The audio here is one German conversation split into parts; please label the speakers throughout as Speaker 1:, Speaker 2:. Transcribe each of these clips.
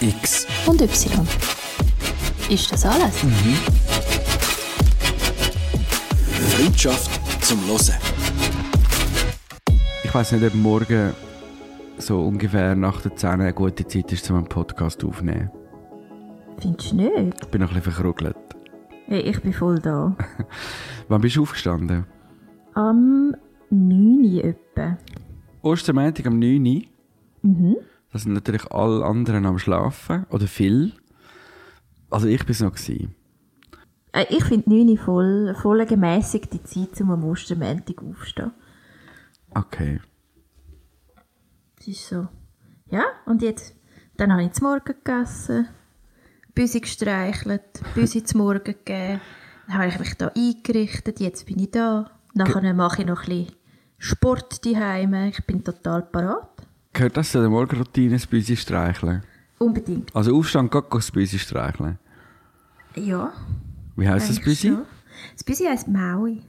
Speaker 1: X.
Speaker 2: und Y. Ist das alles?
Speaker 1: Freundschaft zum Hören.
Speaker 3: Ich weiß nicht, ob morgen so ungefähr nach der 10 eine gute Zeit ist, um einen Podcast aufzunehmen.
Speaker 4: Findest du nicht?
Speaker 3: Ich bin noch ein bisschen verkrugelt.
Speaker 4: Hey, ich bin voll da.
Speaker 3: Wann bist du aufgestanden?
Speaker 4: Am 9. Uhr etwa.
Speaker 3: Am 9 Uhr.
Speaker 4: Mhm.
Speaker 3: Da sind natürlich alle anderen am Schlafen. Oder viel. Also ich bin es noch. Gewesen.
Speaker 4: Ich finde 9 Uhr voll, voll gemäßigte Zeit, um am Ostermontag aufzustehen.
Speaker 3: Okay.
Speaker 4: Das ist so. Ja, und jetzt, dann habe ich zum Morgen gegessen, Büsi gestreichelt, Büsi zum Morgen gegeben, dann habe ich mich da eingerichtet, jetzt bin ich da. Nachher mache ich noch ein bisschen Sport daheim. Ich bin total parat.
Speaker 3: Gehört das zu der Morgenroutine, das Büsi streicheln?
Speaker 4: Unbedingt.
Speaker 3: Also Aufstand, geht das Büsi streicheln.
Speaker 4: Ja.
Speaker 3: Wie heisst das Büsi?
Speaker 4: schon. Das Büsi heisst Maui.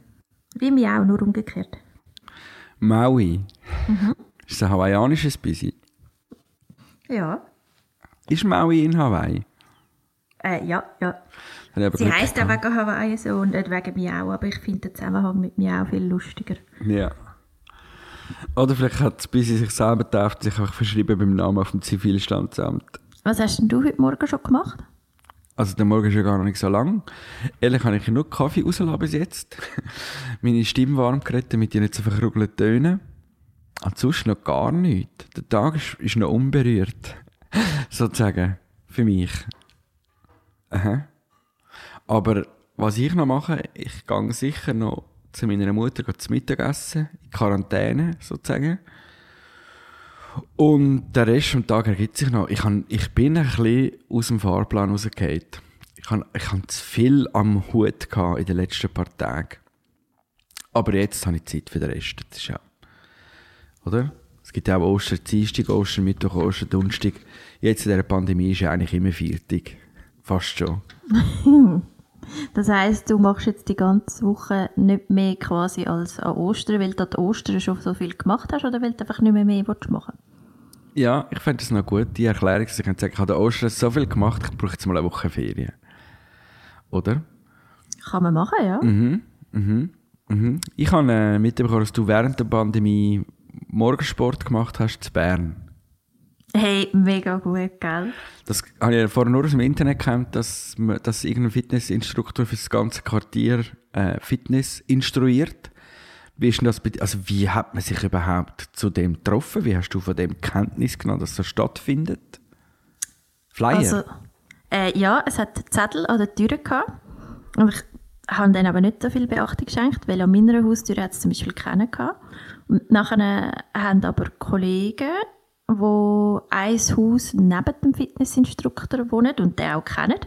Speaker 4: Wie Miau, nur umgekehrt.
Speaker 3: Maui.
Speaker 4: Mhm.
Speaker 3: Ist das ein hawaiianisches Büsi?
Speaker 4: Ja.
Speaker 3: Ist Maui in Hawaii?
Speaker 4: Äh, ja, ja. Sie heisst auch wegen Hawaii so und nicht wegen Miau, aber ich finde den Zusammenhang mit Miau viel lustiger.
Speaker 3: Ja. Oder vielleicht hat das Büsi sich selber getauft und sich einfach verschrieben beim Namen auf dem Zivilstandsamt.
Speaker 4: Was hast denn du heute Morgen schon gemacht?
Speaker 3: Also der Morgen ist ja gar noch nicht so lang. Ehrlich habe ich nur Kaffee rauslassen bis jetzt. Meine Stimme warm geredet mit ihren zu verkrugelten Tönen. Und sonst noch gar nichts. Der Tag ist, ist noch unberührt. Sozusagen. Für mich. Aha. Aber was ich noch mache, ich gehe sicher noch zu meiner Mutter zum Mittagessen, in Quarantäne sozusagen. Und der Rest des Tages ergibt sich noch. Ich, han, ich bin ein bisschen aus dem Fahrplan rausgefallen. Ich habe ich zu viel am Hut in den letzten paar Tagen. Aber jetzt habe ich Zeit für den Rest. Das ist ja, oder? Es gibt ja auch Osterdienstag, Ostermittwoch, Osterdonnerstag. Jetzt in dieser Pandemie ist ja eigentlich immer Viertag. Fast schon.
Speaker 4: Das heisst, du machst jetzt die ganze Woche nicht mehr quasi als an Ostern, weil du an Ostern schon so viel gemacht hast oder weil du einfach nicht mehr mehr willst machen
Speaker 3: Ja, ich finde das noch gut, die Erklärung, dass ich kann sagen, ich habe an Ostern so viel gemacht, ich brauche jetzt mal eine Woche Ferien. Oder?
Speaker 4: Kann man machen, ja.
Speaker 3: Mhm. Ich habe äh, mitbekommen, dass du während der Pandemie Morgensport gemacht hast zu Bern.
Speaker 4: Hey, mega gut, gell?
Speaker 3: Das habe ich vorher nur aus dem Internet gekannt, dass, man- dass irgendein Fitnessinstruktor für das ganze Quartier äh, Fitness instruiert. Wie ist denn das? Also wie hat man sich überhaupt zu dem getroffen? Wie hast du von dem Kenntnis genommen, dass das stattfindet? Flyer?
Speaker 4: Also, äh, ja, es hat Zettel an der Tür gehabt. Und ich habe dann aber nicht so viel Beachtung geschenkt, weil an meiner Haustür hat es zum Beispiel keinen gehabt. Und nachher haben aber Kollegen, die ein Haus neben dem Fitnessinstruktor wohnen und den auch kennen,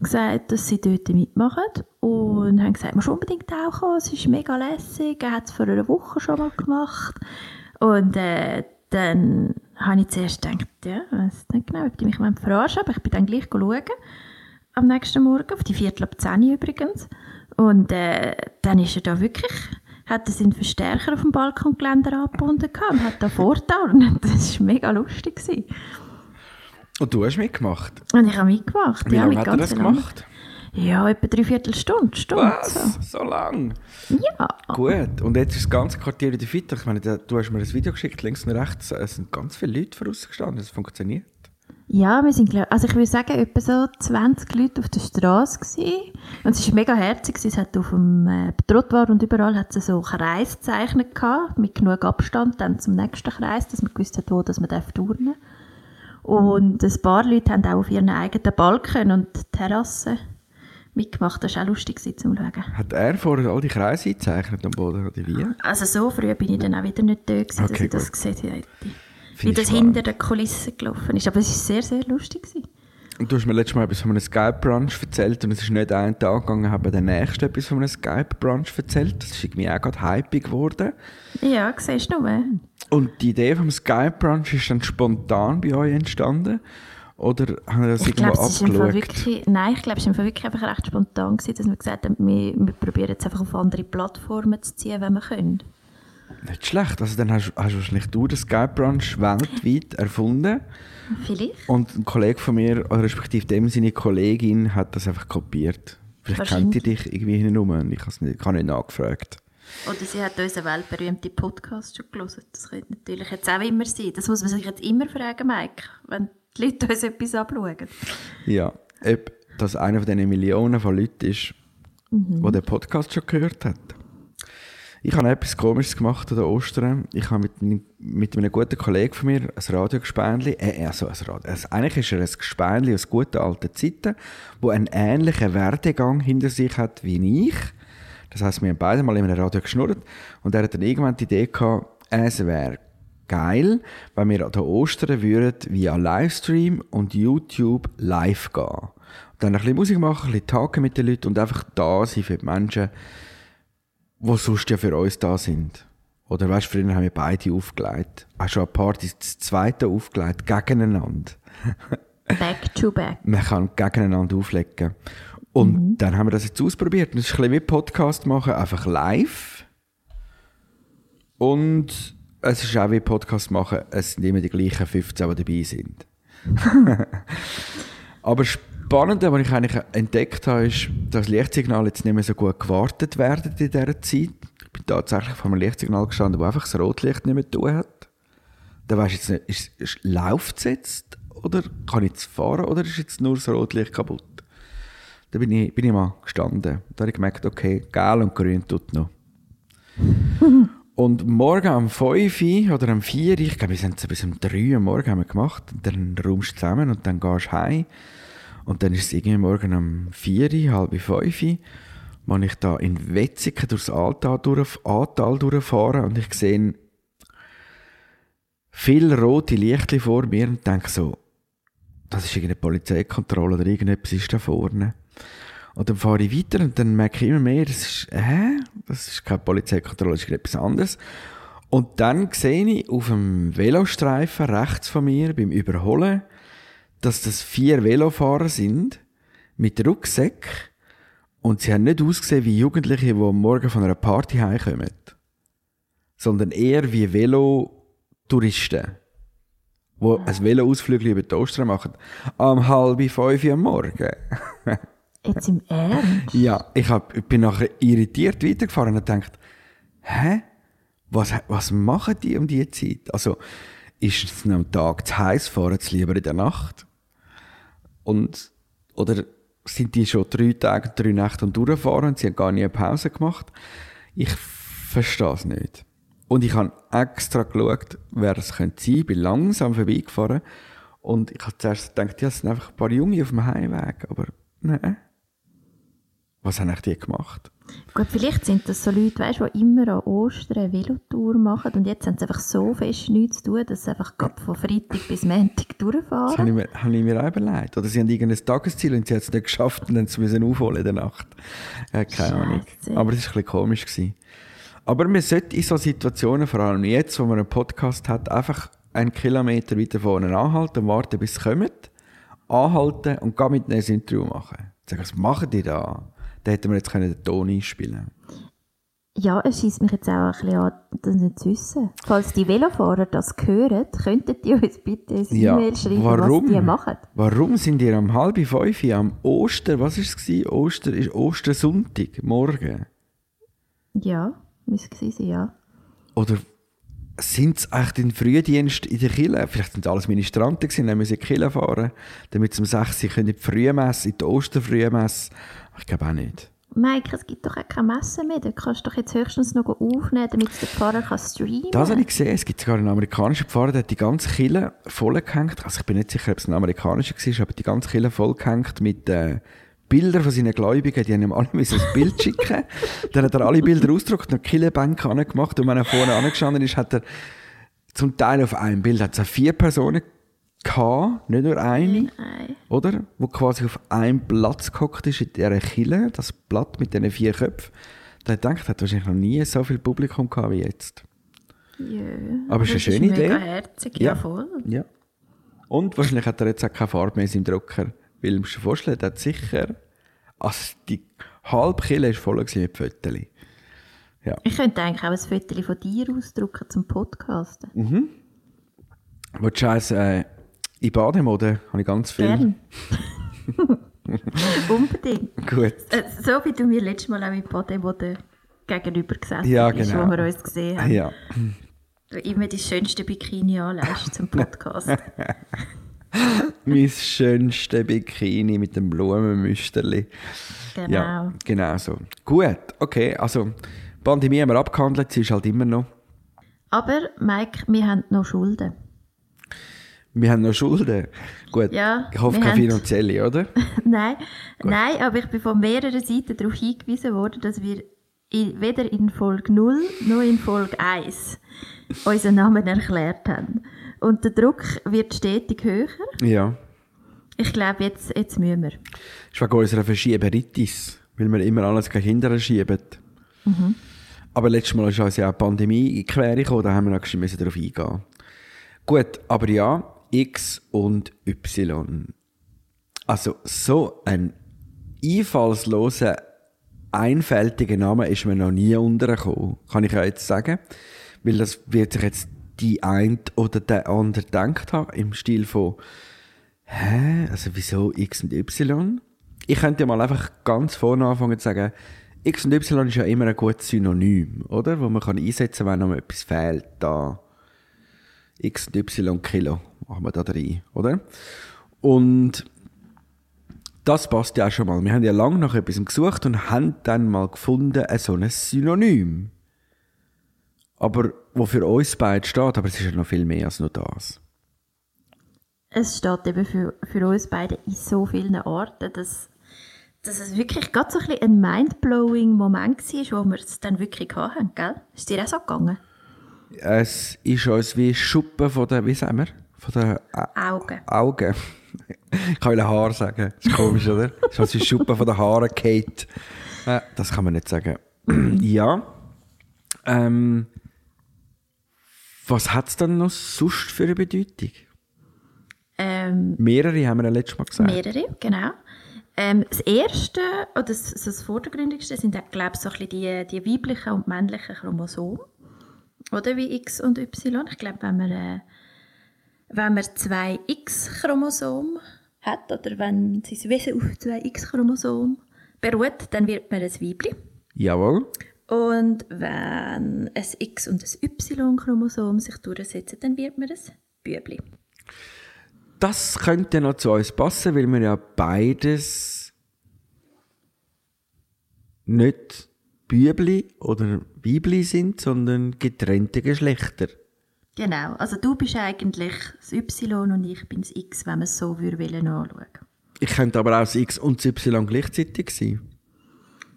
Speaker 4: gesagt, dass sie dort mitmachen und haben gesagt, musst unbedingt auch kommen, es ist mega lässig, er hat es vor einer Woche schon mal gemacht. Und äh, dann habe ich zuerst gedacht, ja, ich weiß nicht genau, ob die mich verarschen aber ich bin dann gleich schauen, am nächsten Morgen, auf die Viertel ab 10 Uhr übrigens. Und äh, dann ist er da wirklich hat er seinen Verstärker auf dem Balkongeländer angebunden und hat da vorgetan. Das war mega lustig. Gewesen.
Speaker 3: Und du hast mitgemacht?
Speaker 4: Und ich habe mitgemacht.
Speaker 3: Wie
Speaker 4: ja,
Speaker 3: lange hat er das
Speaker 4: viel
Speaker 3: gemacht?
Speaker 4: Ja, etwa dreiviertel Stunde, Stunde.
Speaker 3: Was? So lang?
Speaker 4: So. Ja.
Speaker 3: Gut. Und jetzt ist das ganze Quartier wieder fit. Ich meine, du hast mir ein Video geschickt, links und rechts. Es sind ganz viele Leute vorausgestanden. Es funktioniert.
Speaker 4: Ja, wir sind, glaub- also ich würde sagen, etwa so 20 Leute auf der Straße gewesen. Und es war mega herzig. Es hat auf dem äh, Trottoir und überall hat es so Kreis gezeichnet gehabt, mit genug Abstand dann zum nächsten Kreis, dass man gewusst hat, wo dass man darf turnen Und ein paar Leute haben auch auf ihren eigenen Balken und Terrassen mitgemacht. Das war auch lustig zum Schauen.
Speaker 3: Hat er vorher all die Kreise gezeichnet am Boden? Oder wie?
Speaker 4: Also so früh bin ich dann auch wieder nicht da gewesen, dass
Speaker 3: Okay,
Speaker 4: ich das
Speaker 3: gut.
Speaker 4: gesehen hätte. Wie das hinter den Kulissen gelaufen ist. Aber es war sehr, sehr lustig. Gewesen.
Speaker 3: Und du hast mir letztes Mal etwas von einem Skype-Brunch erzählt und es ist nicht einen Tag gegangen, habe der nächste etwas von einem Skype-Brunch erzählt. Das ist irgendwie auch gerade hypig geworden.
Speaker 4: Ja, siehst du nur.
Speaker 3: Und die Idee vom Skype-Brunch ist dann spontan bei euch entstanden? Oder haben wir das
Speaker 4: Ich
Speaker 3: irgendwo
Speaker 4: glaube, es ist im Fall
Speaker 3: abgeschaut?
Speaker 4: wirklich, nein, ich glaube, es Fall wirklich einfach recht spontan gewesen, dass wir gesagt haben, wir, wir probieren jetzt einfach auf andere Plattformen zu ziehen, wenn wir können.
Speaker 3: Nicht schlecht. Also dann hast, hast wahrscheinlich du den Skype Brunch weltweit erfunden.
Speaker 4: Vielleicht.
Speaker 3: Und ein Kollege von mir, oder respektive dem seine Kollegin, hat das einfach kopiert. Vielleicht kennt die dich irgendwie hintenrum und ich habe es nicht, nicht nachgefragt.
Speaker 4: Oder sie hat unseren weltberühmten Podcast schon gelesen. Das könnte natürlich jetzt auch immer sein. Das muss man sich jetzt immer fragen, Mike, wenn die Leute uns etwas abschauen.
Speaker 3: Ja, ob das einer von diesen Millionen von Leuten ist, mhm. die den Podcast schon gehört hat. Ich habe etwas Komisches gemacht an Ostern. Ich habe mit, mit einem guten Kollegen von mir ein Radiogespänli, äh, also ein Radio, also eigentlich ist er ein Gespänli aus guten alten Zeiten, wo einen ähnlichen Werdegang hinter sich hat wie ich. Das heisst, wir haben beide mal in einem Radio geschnurrt und er hat dann irgendwann die Idee gehabt, es wäre geil, wenn wir an Ostern würden via Livestream und YouTube live gehen. Und dann ein bisschen Musik machen, ein bisschen Tage mit den Leuten und einfach da sein für die Menschen, die sonst ja für uns da sind. Oder weißt du, früher haben wir beide aufgelegt. Auch schon eine Party das zweite aufgelegt, gegeneinander.
Speaker 4: Back to back.
Speaker 3: Man kann gegeneinander auflegen. Und mhm. dann haben wir das jetzt ausprobiert. Und das ist ein bisschen wie Podcast machen, einfach live. Und es ist auch wie Podcast machen, es sind immer die gleichen 15, die dabei sind. Aber Spannende, was ich eigentlich entdeckt habe, ist, dass Lichtsignale jetzt nicht mehr so gut gewartet werden in dieser Zeit. Ich bin tatsächlich vor einem Lichtsignal gestanden, wo einfach das Rotlicht nicht mehr tun hat. Da weisst jetzt nicht, ist, ist, läuft es jetzt? Oder kann ich jetzt fahren? Oder ist jetzt nur das Rotlicht kaputt? Da bin ich, bin ich mal gestanden. Da habe ich gemerkt, okay, gelb und grün tut noch. und morgen um 5 oder um 4 ich glaube, wir sind es bis um 3 Uhr morgen haben wir gemacht. Dann räumst du zusammen und dann gehst du heim. Und dann ist es irgendwie morgen um 4, halb 5 wenn ich da in Wetzigen durchs Ahrtal, durch, Ahrtal durchfahre und ich sehe viele rote Lichter vor mir und denke so, das ist irgendeine Polizeikontrolle oder irgendetwas ist da vorne. Und dann fahre ich weiter und dann merke ich immer mehr, das ist, hä? Das ist keine Polizeikontrolle, das ist etwas anderes. Und dann sehe ich auf dem Velostreifen rechts von mir beim Überholen dass das vier Velofahrer sind mit Rucksäck und sie haben nicht ausgesehen wie Jugendliche, die am Morgen von einer Party heimkommen, sondern eher wie Velotouristen, die ein Veloausflug über die Ostern machen, am halb fünf am Morgen.
Speaker 4: Jetzt im Ernst?
Speaker 3: Ja, ich, hab, ich bin nachher irritiert weitergefahren und dachte, hä? Was, was machen die um diese Zeit? Also, ist es am Tag zu heiß, fahren sie lieber in der Nacht? Und, oder sind die schon drei Tage, drei Nächte und durchfahren und sie haben gar nie eine Pause gemacht? Ich verstehe es nicht. Und ich habe extra geschaut, wer es könnte sein. Ich bin langsam vorbeigefahren. Und ich habe zuerst gedacht, ja, es sind einfach ein paar Junge auf dem Heimweg. Aber nein. Was haben die gemacht?
Speaker 4: Gut, vielleicht sind das so Leute, weißt, die immer an Ostern eine Velotour machen und jetzt haben sie einfach so fest nichts zu tun, dass sie einfach von Freitag bis Montag durchfahren.
Speaker 3: Das habe ich mir, habe ich mir auch überlegt. Oder sie haben irgendein Tagesziel und sie haben es nicht geschafft und dann müssen sie aufholen in der Nacht. Ja, keine Ahnung. Aber es war ein bisschen komisch. Gewesen. Aber man sollte in solchen Situationen, vor allem jetzt, wo man einen Podcast hat, einfach einen Kilometer weiter vorne anhalten und warten, bis sie kommen, anhalten und gar mit ihnen ein Interview machen. Sagen, was machen die da? Da hätten wir jetzt den Ton einspielen
Speaker 4: ja, es schießt mich jetzt auch ein bisschen an, das nicht zu wissen. Falls die Velofahrer das hören, könnten die uns bitte ein ja, E-Mail schreiben, warum, was die machen.
Speaker 3: Warum sind ihr am halb fünf am Oster, was war es? Oster ist Ostersonntag, morgen.
Speaker 4: Ja, müsste es sein, ja.
Speaker 3: Oder sind es echt in Frühdienst in der Kille? Vielleicht sind alles Ministranten gewesen, dann müssen sie in die Kille fahren, damit sie um 6 Uhr in die Frühmesse, in die Osterfrühmesse. Ich glaube auch nicht.
Speaker 4: Mike, es gibt doch auch keine Messe mehr. Da kannst du doch jetzt höchstens noch aufnehmen, damit der Pfarrer kann streamen kann.
Speaker 3: Das habe ich gesehen. Es gibt sogar einen amerikanischen Pfarrer, der hat die ganze Kille vollgehängt. Also ich bin nicht sicher, ob es ein amerikanischer war, aber die ganze Kille vollgehängt mit äh, Bildern von seinen Gläubigen. Die haben ihm alle ein Bild schicken. Dann hat er alle Bilder ausgedruckt und Killebank gemacht. Und wenn er vorne angestanden ist, hat er zum Teil auf einem Bild hat es vier Personen gehabt, nicht nur eine, Nein. oder? Wo quasi auf einem Platz gehockt ist in dieser Kille, das Blatt mit diesen vier Köpfen. Da hat gedacht, hat wahrscheinlich noch nie so viel Publikum gehabt wie jetzt.
Speaker 4: Ja,
Speaker 3: aber es ist eine schöne Idee.
Speaker 4: Herzig, ja, voll.
Speaker 3: Ja. Und wahrscheinlich hat er jetzt auch keine Farbe mehr im Drucker. Weil, du dir vorstellen, der hat sicher, also die halbe Kille war voll mit Fotos. Ja.
Speaker 4: Ich könnte eigentlich auch ein Foto von dir ausdrucken zum Podcasten.
Speaker 3: Mhm. Willst du eins, äh, in Bademode? Habe ich ganz viel.
Speaker 4: Gern. Unbedingt.
Speaker 3: Gut.
Speaker 4: Äh, so wie du mir letztes Mal auch mit Bademode gegenüber gesessen
Speaker 3: Ja,
Speaker 4: bist,
Speaker 3: genau.
Speaker 4: wo wir uns gesehen haben.
Speaker 3: Ja.
Speaker 4: Du immer die schönste Bikini anlegst zum Podcast.
Speaker 3: mein schönste Bikini mit dem Blumenmüsterli.
Speaker 4: genau.
Speaker 3: Ja, genau so. Gut, okay, also Pandemie haben wir abgehandelt, sie ist halt immer noch.
Speaker 4: Aber, Mike, wir haben noch Schulden.
Speaker 3: Wir haben noch Schulden. Gut,
Speaker 4: Ja,
Speaker 3: ich hoffe keine
Speaker 4: haben-
Speaker 3: finanzielle, oder?
Speaker 4: nein, nein, aber ich bin von mehreren Seiten darauf hingewiesen worden, dass wir in, weder in Folge 0 noch in Folge 1 unseren Namen erklärt haben. Und der Druck wird stetig höher.
Speaker 3: Ja.
Speaker 4: Ich glaube, jetzt, jetzt müssen wir.
Speaker 3: Das ist wegen unserer Verschieberitis, weil wir immer alles gegen Kinder schieben. Aber letztes Mal ist uns ja auch die Pandemie in die Quere gekommen, da haben wir noch darauf eingehen. Gut, aber ja, X und Y. Also so ein einfallsloser, einfältiger Name ist mir noch nie untergekommen, kann ich ja jetzt sagen. Weil das wird sich jetzt die ein oder der andere gedacht haben, im Stil von Hä? Also wieso X und Y? Ich könnte ja mal einfach ganz vorne anfangen zu sagen, X und Y ist ja immer ein gutes Synonym, oder? Wo man kann einsetzen wenn noch etwas fehlt. Da X und Y Kilo machen wir da rein, oder? Und das passt ja auch schon mal. Wir haben ja lange nach etwas gesucht und haben dann mal gefunden, ein so ein Synonym. Aber wo für uns beide steht, aber es ist ja noch viel mehr als nur das.
Speaker 4: Es steht eben für, für uns beide in so vielen Orten, dass, dass es wirklich gerade so ein, ein mindblowing Moment war, wo wir es dann wirklich hatten, gell? Ist dir auch so gegangen?
Speaker 3: Es ist uns wie Schuppen von der, wie sagen wir? Von der Ä-
Speaker 4: Augen.
Speaker 3: Augen. ich kann wieder Haar sagen. Das ist komisch, oder? Es ist uns wie Schuppen von den Haaren Kate. Äh, das kann man nicht sagen. ja. Ähm, was hat es dann noch sonst für eine Bedeutung?
Speaker 4: Ähm,
Speaker 3: Mehrere haben wir ja letztes Mal gesagt.
Speaker 4: mehrere, genau. Ähm, das erste, oder das, das Vordergründigste, sind, glaube ich, so ein bisschen die, die weiblichen und männlichen Chromosomen. Oder wie X und Y. Ich glaube, wenn man, äh, wenn man zwei X-Chromosomen hat, oder wenn sein Wesen auf zwei X-Chromosomen beruht, dann wird man ein Weibli.
Speaker 3: Jawohl.
Speaker 4: Und wenn ein X und ein Y-Chromosom sich durchsetzen, dann wird man ein Bübli.
Speaker 3: Das könnte noch zu uns passen, weil wir ja beides nicht Bübli oder Weibli sind, sondern getrennte Geschlechter.
Speaker 4: Genau, also du bist eigentlich das Y und ich bin das X, wenn man es so würde anschauen.
Speaker 3: Ich könnte aber auch das X und das Y gleichzeitig sein.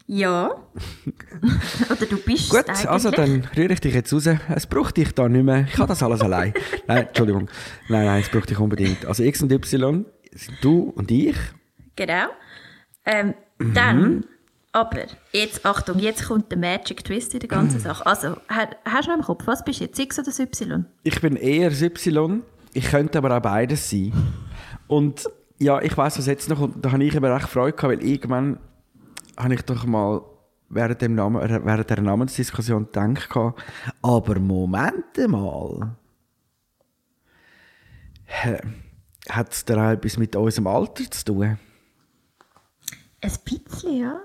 Speaker 4: Ja. Oder du bist
Speaker 3: Gut, also dann rühre ich dich jetzt raus. Es braucht dich da nicht mehr. Ich habe das alles allein. Nein, Entschuldigung. Nein, nein, es braucht dich unbedingt. Also X und Y sind du und ich.
Speaker 4: Genau. Ähm,
Speaker 3: Mhm.
Speaker 4: Dann, aber, jetzt Achtung, jetzt kommt der Magic Twist in der ganzen Sache. Also, ha- hast du noch im Kopf, was bist du jetzt, X oder Y?
Speaker 3: Ich bin eher Y. Ich könnte aber auch beides sein. Und ja, ich weiß was jetzt noch kommt. Da habe ich eben recht Freude gehabt, weil irgendwann habe ich doch mal während, dem Namen, äh, während der Namensdiskussion gedacht, gehabt, aber Moment mal. Hat es da auch etwas mit unserem Alter zu tun?
Speaker 4: Ein bisschen, ja.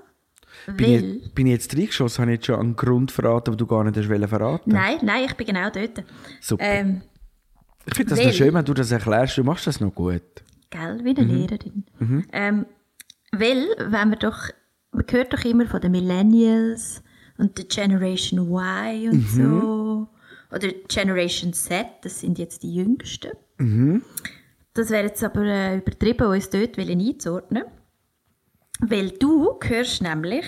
Speaker 3: Bin ich, bin ich jetzt reingeschossen? Habe ich jetzt schon einen Grund verraten, den du gar nicht hast verraten
Speaker 4: nein, nein, ich bin genau dort.
Speaker 3: Super.
Speaker 4: Ähm,
Speaker 3: Ich finde das
Speaker 4: weil-
Speaker 3: noch schön, wenn du das erklärst. Du machst das noch gut.
Speaker 4: Gell, wie eine
Speaker 3: Mhm.
Speaker 4: Lehrerin. Ähm, weil, wenn man doch, man hört doch immer von den Millennials und der Generation Y und
Speaker 3: Mhm.
Speaker 4: so. Oder Generation Z, das sind jetzt die Jüngsten.
Speaker 3: Mhm.
Speaker 4: Das wäre jetzt aber äh, übertrieben, uns dort einzuordnen. Weil du gehörst nämlich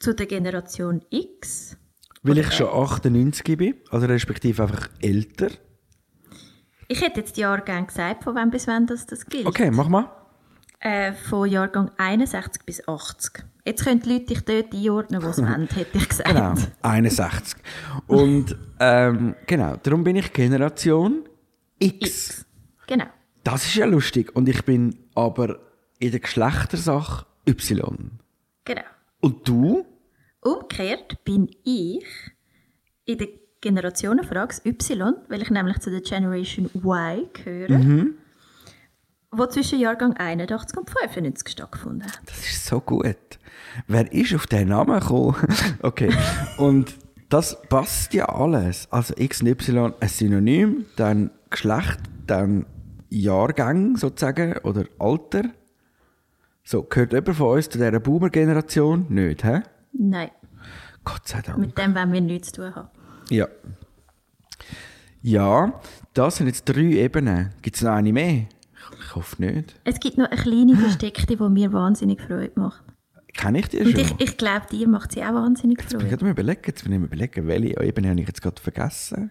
Speaker 4: zu der Generation X.
Speaker 3: Weil ich schon 98 bin, also respektive einfach älter.
Speaker 4: Ich hätte jetzt die Jahrgänge gesagt, von wann bis wann das, das gilt.
Speaker 3: Okay, mach mal.
Speaker 4: Äh, von Jahrgang 61 bis 80. Jetzt können die Leute dich dort einordnen, wo sie wollen, hätte ich gesagt.
Speaker 3: Genau, 61. Und ähm, genau, darum bin ich Generation X.
Speaker 4: X. Genau.
Speaker 3: Das ist ja lustig. Und ich bin aber in der Geschlechtersache Y.
Speaker 4: Genau.
Speaker 3: Und du?
Speaker 4: Umgekehrt bin ich in der Generationenfrage Y, weil ich nämlich zu der Generation Y gehöre,
Speaker 3: Mhm.
Speaker 4: wo zwischen Jahrgang 81 und 95 stattgefunden hat.
Speaker 3: Das ist so gut. Wer ist auf den Namen gekommen? okay. Und das passt ja alles. Also X und Y ein Synonym, dann Geschlecht, dann Jahrgang sozusagen oder Alter. So, gehört jemand von uns zu dieser Boomer-Generation? Nicht, hä?
Speaker 4: Nein,
Speaker 3: Gott sei Dank.
Speaker 4: mit dem wollen wir nichts zu tun haben.
Speaker 3: Ja. Ja, das sind jetzt drei Ebenen. Gibt es noch eine mehr? Ich, hoffe nicht.
Speaker 4: Es gibt noch eine kleine versteckte, die mir wahnsinnig Freude macht.
Speaker 3: Kenne ich die
Speaker 4: Und
Speaker 3: schon?
Speaker 4: ich, ich glaube, dir macht sie auch wahnsinnig
Speaker 3: Jetzt bin ich
Speaker 4: Freude.
Speaker 3: gerade mal überlegen, jetzt bin ich mal überlegen, welche Ebene habe ich jetzt gerade vergessen?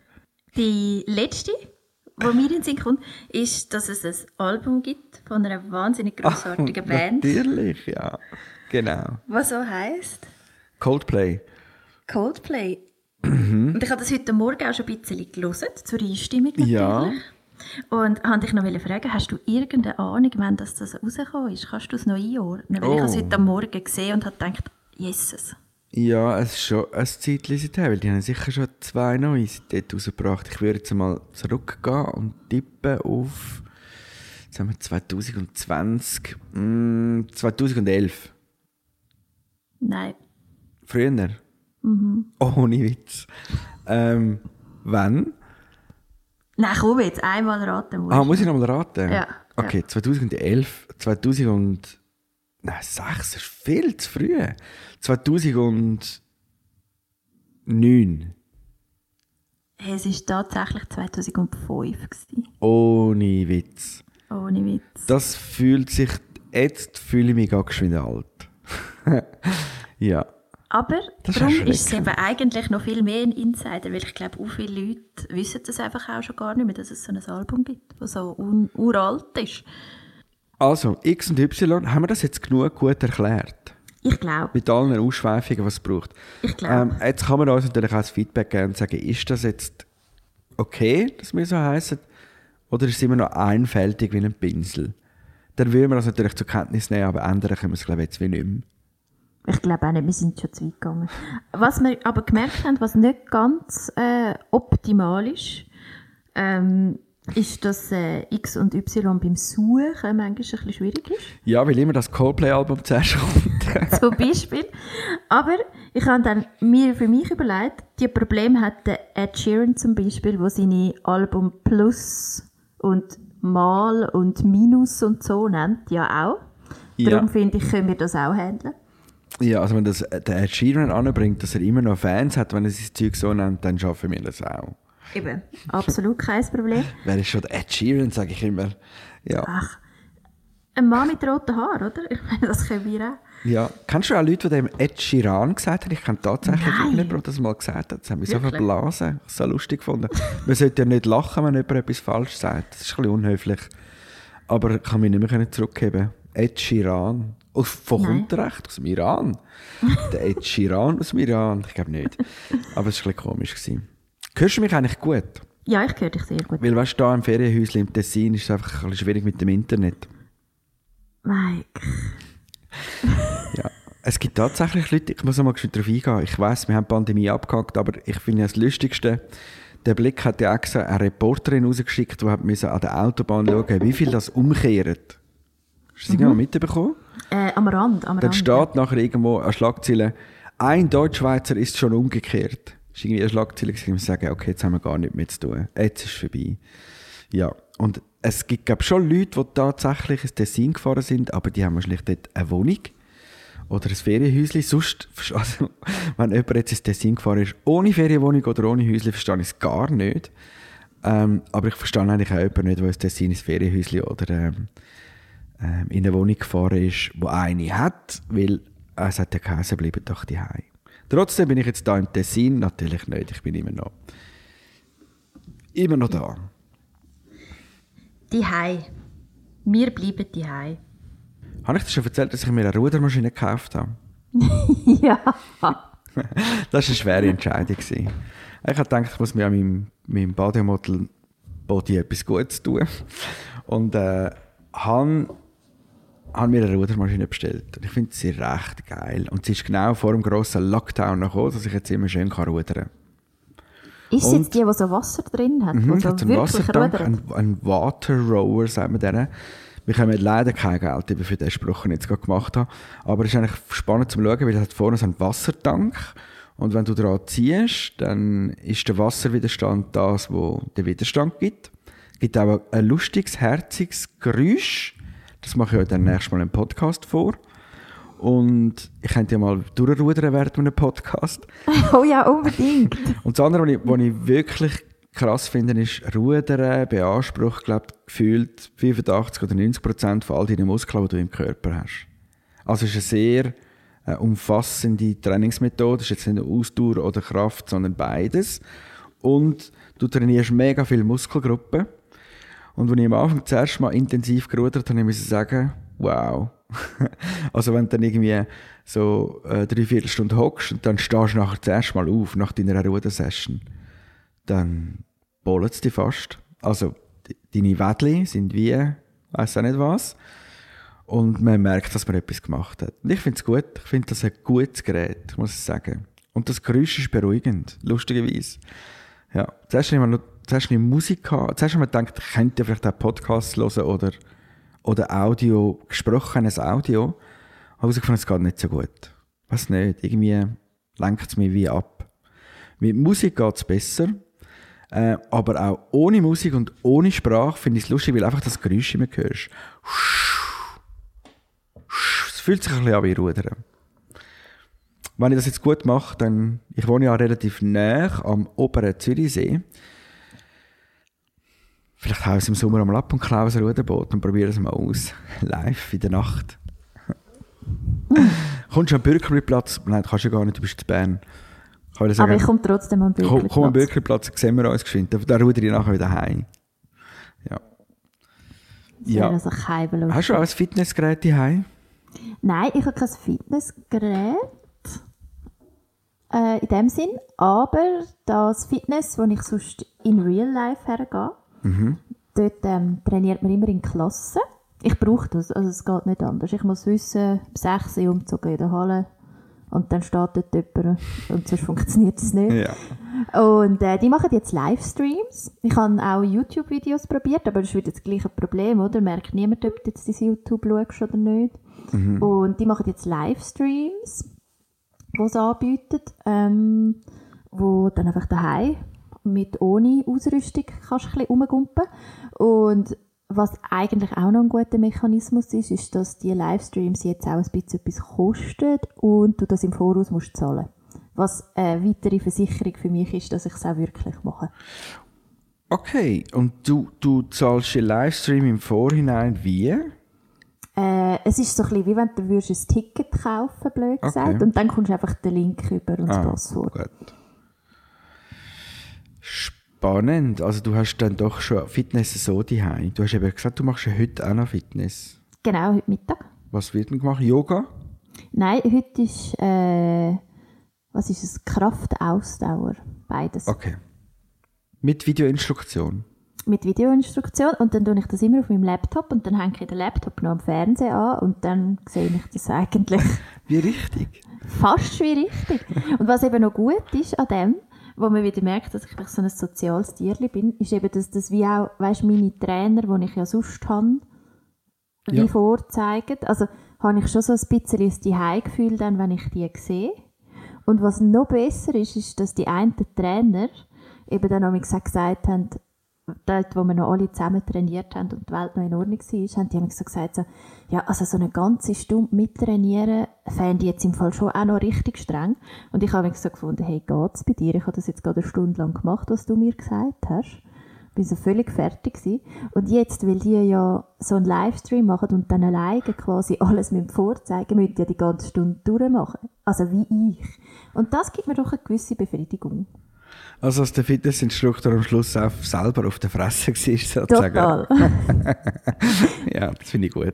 Speaker 4: Die letzte, die mir in den Sinn kommt, ist, dass es ein Album gibt von einer wahnsinnig grossartigen Band,
Speaker 3: Natürlich, ja. Genau.
Speaker 4: was so heisst
Speaker 3: Coldplay.
Speaker 4: Coldplay.
Speaker 3: Mhm.
Speaker 4: Und ich habe das heute Morgen auch schon ein bisschen gelesen, zur Einstimmung natürlich.
Speaker 3: Ja.
Speaker 4: Und wollte dich noch fragen, hast du irgendeine Ahnung, wann das, das rausgekommen ist? Kannst du es noch einordnen? Weil ich habe es
Speaker 3: Oh.
Speaker 4: heute Morgen gesehen und habe gedacht, Jesus.
Speaker 3: Ja, es ist schon ein Zeitchen seither, weil die haben sicher schon zwei neue dort rausgebracht. Ich würde jetzt mal zurückgehen und tippen auf haben wir 2020, mm, 2011.
Speaker 4: Nein.
Speaker 3: Früher? Ohne Witz. Ähm, wann?
Speaker 4: Nein, komm jetzt, einmal raten
Speaker 3: Ah, muss ich noch mal raten?
Speaker 4: Ja,
Speaker 3: Okay, 2011, 2006 ist viel zu früh. 2009.
Speaker 4: Hey, es war tatsächlich 2005. Gewesen.
Speaker 3: Ohne Witz.
Speaker 4: Ohne Witz.
Speaker 3: Das fühlt sich, jetzt fühle ich mich gar geschwind alt. ja.
Speaker 4: Aber
Speaker 3: Das
Speaker 4: darum ist es eben eigentlich noch viel mehr ein Insider, weil ich glaube, auch viele Leute wissen das einfach auch schon gar nicht mehr, dass es so ein Album gibt, das so uralt ist.
Speaker 3: Also, X und Y, haben wir das jetzt genug gut erklärt?
Speaker 4: Ich glaube,
Speaker 3: Mit allen Ausschweifungen, was es braucht.
Speaker 4: ich glaube.
Speaker 3: Ähm, jetzt kann man uns natürlich auch das Feedback geben und sagen, ist das jetzt okay, dass wir so heißen, oder ist es immer noch einfältig wie ein Pinsel? Dann würden wir das natürlich zur Kenntnis nehmen, aber ändern können wir es, glaube ich, jetzt wie nicht mehr.
Speaker 4: Ich glaube auch nicht, wir sind schon zu weit gegangen. Was wir aber gemerkt haben, was nicht ganz äh, optimal ist, ähm, ist, dass äh, X und Y beim Suchen manchmal ein bisschen schwierig ist.
Speaker 3: Ja, weil immer das Coldplay-Album zuerst kommt.
Speaker 4: zum Beispiel. Aber ich habe dann mir für mich überlegt, die Probleme hat der Ed Sheeran zum Beispiel, wo seine Album Plus und Mal und Minus und so nennt, ja auch.
Speaker 3: Ja.
Speaker 4: Darum finde ich, können wir das auch handeln.
Speaker 3: ja, also wenn das der Ed Sheeran anbringt, dass er immer noch Fans hat, wenn er sein Zeug so nennt, dann schaffen wir das auch.
Speaker 4: Eben, absolut kein Problem.
Speaker 3: Wer ist schon der Ed Sheeran, sage ich immer. Ja.
Speaker 4: Ach, ein Mann mit roten Haaren, oder? Ich meine, das können wir auch.
Speaker 3: ja. Kennst du auch Leute, die dem Ed Sheeran gesagt haben? Ich kenne tatsächlich der das mal gesagt hat. Das haben wir so verblasen. Ich habe es so lustig gefunden. Man sollte ja nicht lachen, wenn jemand etwas falsch sagt. Das ist ein bisschen unhöflich. Aber ich kann mich nicht mehr zurückgeben. Ed Sheeran. Aus, von
Speaker 4: Nein.
Speaker 3: kommt er recht? Aus dem Iran? der Ed Sheeran aus dem Iran? Ich glaube nicht. Aber es war ein bisschen komisch. Gewesen. Hörst du mich eigentlich gut?
Speaker 4: Ja, ich höre dich sehr gut.
Speaker 3: Weil weißt du, da im Ferienhäuschen im Tessin ist es einfach ein bisschen schwierig mit dem Internet.
Speaker 4: Mike.
Speaker 3: Ja. Es gibt tatsächlich Leute, ich muss noch mal darauf eingehen. Ich weiss, wir haben die Pandemie abgehakt, aber ich finde ja das Lustigste, der Blick hat ja extra eine Reporterin rausgeschickt, die hat müssen an der Autobahn schauen, wie viel das umkehrt. Hast du das mhm. mitbekommen?
Speaker 4: Äh, am Rand, am
Speaker 3: Dann
Speaker 4: Rand.
Speaker 3: steht nachher irgendwo eine Schlagzeile, ein Deutschschweizer ist schon umgekehrt. War irgendwie eine Schlagzeile, gewesen, wir sagen, okay, jetzt haben wir gar nichts mehr zu tun. Jetzt ist es vorbei. Ja, und es gibt glaub, schon Leute, die tatsächlich ins Tessin gefahren sind, aber die haben wahrscheinlich dort eine Wohnung oder ein Ferienhäuschen. Sonst, also, wenn jemand jetzt ins Tessin gefahren ist, ohne Ferienwohnung oder ohne Häuschen, verstehe ich es gar nicht. Ähm, aber ich verstehe eigentlich auch jemanden nicht, der ins Tessin ins Ferienhäuschen oder ähm, ähm, in eine Wohnung gefahren ist, wo eine hat, weil es hat ja geheißen, bleiben doch die Trotzdem bin ich jetzt da im Tessin, natürlich nicht, ich bin immer noch immer noch da.
Speaker 4: Die Hai. Wir bleiben die Hai.
Speaker 3: Habe ich dir schon erzählt, dass ich mir eine Rudermaschine gekauft habe?
Speaker 4: ja.
Speaker 3: Das war eine schwere Entscheidung. gewesen. Ich habe gedacht, ich muss mir an meinem, meinem Bademodel Body etwas Gutes tun. Und äh, habe habe mir eine Rudermaschine bestellt. Und ich finde sie recht geil. Und sie ist genau vor dem grossen Lockdown noch gekommen, dass ich jetzt immer schön kann rudern kann.
Speaker 4: Ist es jetzt die, die so Wasser drin hat?
Speaker 3: Mhm,
Speaker 4: so
Speaker 3: hat einen Wassertank, ein, ein Water Rower, sagen wir denen. Wir können leider kein Geld über für den Spruch, den ich jetzt gerade gemacht habe. Aber es ist eigentlich spannend zum Schauen, weil es hat vorne so einen Wassertank. Und wenn du daran ziehst, dann ist der Wasserwiderstand das, wo den Widerstand gibt. Es gibt auch ein lustiges, herziges Geräusch. Das mache ich euch dann nächstes Mal im Podcast vor. Und ich könnte ja mal durchrudern während einem Podcast.
Speaker 4: Oh ja, unbedingt.
Speaker 3: Und das andere, was ich, was ich wirklich krass finde, ist, Rudern beansprucht, glaube ich, gefühlt 85 oder 90 Prozent von all deinen Muskeln, die du im Körper hast. Also es ist eine sehr äh, umfassende Trainingsmethode. Es ist jetzt nicht nur Ausdauer oder Kraft, sondern beides. Und du trainierst mega viele Muskelgruppen. Und als ich am Anfang das erste Mal intensiv gerudert habe, musste ich sagen, wow. also wenn du dann irgendwie so äh, drei Viertelstunden hockst und dann stehst du nachher das erste Mal auf, nach deiner Rudersession, dann bollet es dich fast. Also deine Wädli sind wie, weiß auch nicht was. Und man merkt, dass man etwas gemacht hat. Und ich finde es gut. Ich finde das ein gutes Gerät, muss ich sagen. Und das Geräusch ist beruhigend, lustigerweise. Ja, zuerst habe ich noch zuerst ich Musik gehabt. Zuerst habe ich mir gedacht, ich könnte vielleicht auch Podcasts hören oder, oder Audio, gesprochenes Audio. Aber herausgefunden, es geht nicht so gut. Weiß nicht, irgendwie lenkt es mich wie ab. Mit Musik geht es besser. Äh, aber auch ohne Musik und ohne Sprache finde ich es lustig, weil einfach das Geräusch immer hörst. Es fühlt sich ein bisschen an wie Rudern. Wenn ich das jetzt gut mache, dann, ich wohne ja relativ nah am oberen Zürichsee. Vielleicht haue ich es im Sommer einmal ab und klaue ein Ruderboot und probiere es mal aus. Live in der Nacht. Kommst du am Bürgerplatz? Nein, du kannst ja gar nicht, du bist in Bern.
Speaker 4: Aber
Speaker 3: sagen,
Speaker 4: ich komme trotzdem am
Speaker 3: komm, komm am
Speaker 4: Bürgerplatz.
Speaker 3: Bürgerplatz, sehen wir uns geschwind. Da, da rudere ich nachher wieder heim. Ja.
Speaker 4: Ja. Also
Speaker 3: Hast du auch ein Fitnessgerät daheim?
Speaker 4: Nein, ich habe kein Fitnessgerät äh, in dem Sinn, aber das Fitness, wo ich sonst in Real Life hergehe,
Speaker 3: Mhm.
Speaker 4: dort ähm, trainiert man immer in Klassen. Ich brauche das, also es geht nicht anders. Ich muss wissen, um 6 Uhr umzugehen in der Halle und dann steht dort jemand und sonst funktioniert es nicht.
Speaker 3: Ja.
Speaker 4: Und äh, die machen jetzt Livestreams. Ich habe auch YouTube-Videos probiert, aber das ist wieder das gleiche Problem, oder? Merkt niemand, ob du jetzt das YouTube schaust oder nicht. Und die machen jetzt Livestreams, die sie anbieten, ähm, wo dann einfach daheim mit ohne Ausrüstung kannst du ein bisschen rumgumpen. Und was eigentlich auch noch ein guter Mechanismus ist, ist, dass die Livestreams jetzt auch ein bisschen etwas kosten und du das im Voraus musst zahlen. Was eine weitere Versicherung für mich ist, dass ich es auch wirklich mache.
Speaker 3: Okay, und du, du zahlst den Livestream im Vorhinein wie?
Speaker 4: Äh, es ist so ein bisschen wie wenn du würdest ein Ticket kaufen, blöd gesagt,
Speaker 3: Okay.
Speaker 4: und dann kommst du einfach den Link über und das Passwort.
Speaker 3: gut. Spannend. Also du hast dann doch schon Fitness so daheim. Du hast eben gesagt, du machst ja heute auch noch Fitness.
Speaker 4: Genau, heute Mittag.
Speaker 3: Was wird denn gemacht? Yoga?
Speaker 4: Nein, heute ist, äh, was ist es? Kraft-Ausdauer. Beides.
Speaker 3: Okay. Mit Videoinstruktion.
Speaker 4: Mit Videoinstruktion. Und dann tue ich das immer auf meinem Laptop und dann hänge ich den Laptop noch am Fernseher an und dann sehe ich das eigentlich
Speaker 3: Wie richtig?
Speaker 4: fast wie richtig. Und was eben noch gut ist an dem, wo man wieder merkt, dass ich vielleicht so ein soziales Tierli bin, ist eben, dass das wie auch, weißt meine Trainer, die ich ja sonst habe, wie
Speaker 3: Ja.
Speaker 4: vorzeigen. Also habe ich schon so ein bisschen ein Zuhause-Gefühl dann, wenn ich die sehe. Und was noch besser ist, ist, dass die einen Trainer eben dann auch gesagt haben, dort, wo wir noch alle zusammen trainiert haben und die Welt noch in Ordnung war, haben die so gesagt, so, ja, also so eine ganze Stunde mittrainieren, fände ich jetzt im Fall schon auch noch richtig streng. Und ich habe mich so gefunden, hey, geht's bei dir? Ich habe das jetzt gerade eine Stunde lang gemacht, was du mir gesagt hast. Bin so völlig fertig gewesen. Und jetzt, weil die ja so einen Livestream machen und dann alleine quasi alles mit vorzeigen, müssen die ja die ganze Stunde durchmachen. Also wie ich. Und das gibt mir doch eine gewisse Befriedigung.
Speaker 3: Also dass der Fitnessinstruktor am Schluss auch selber auf der Fresse war, sozusagen.
Speaker 4: Total.
Speaker 3: Ja, das finde ich gut.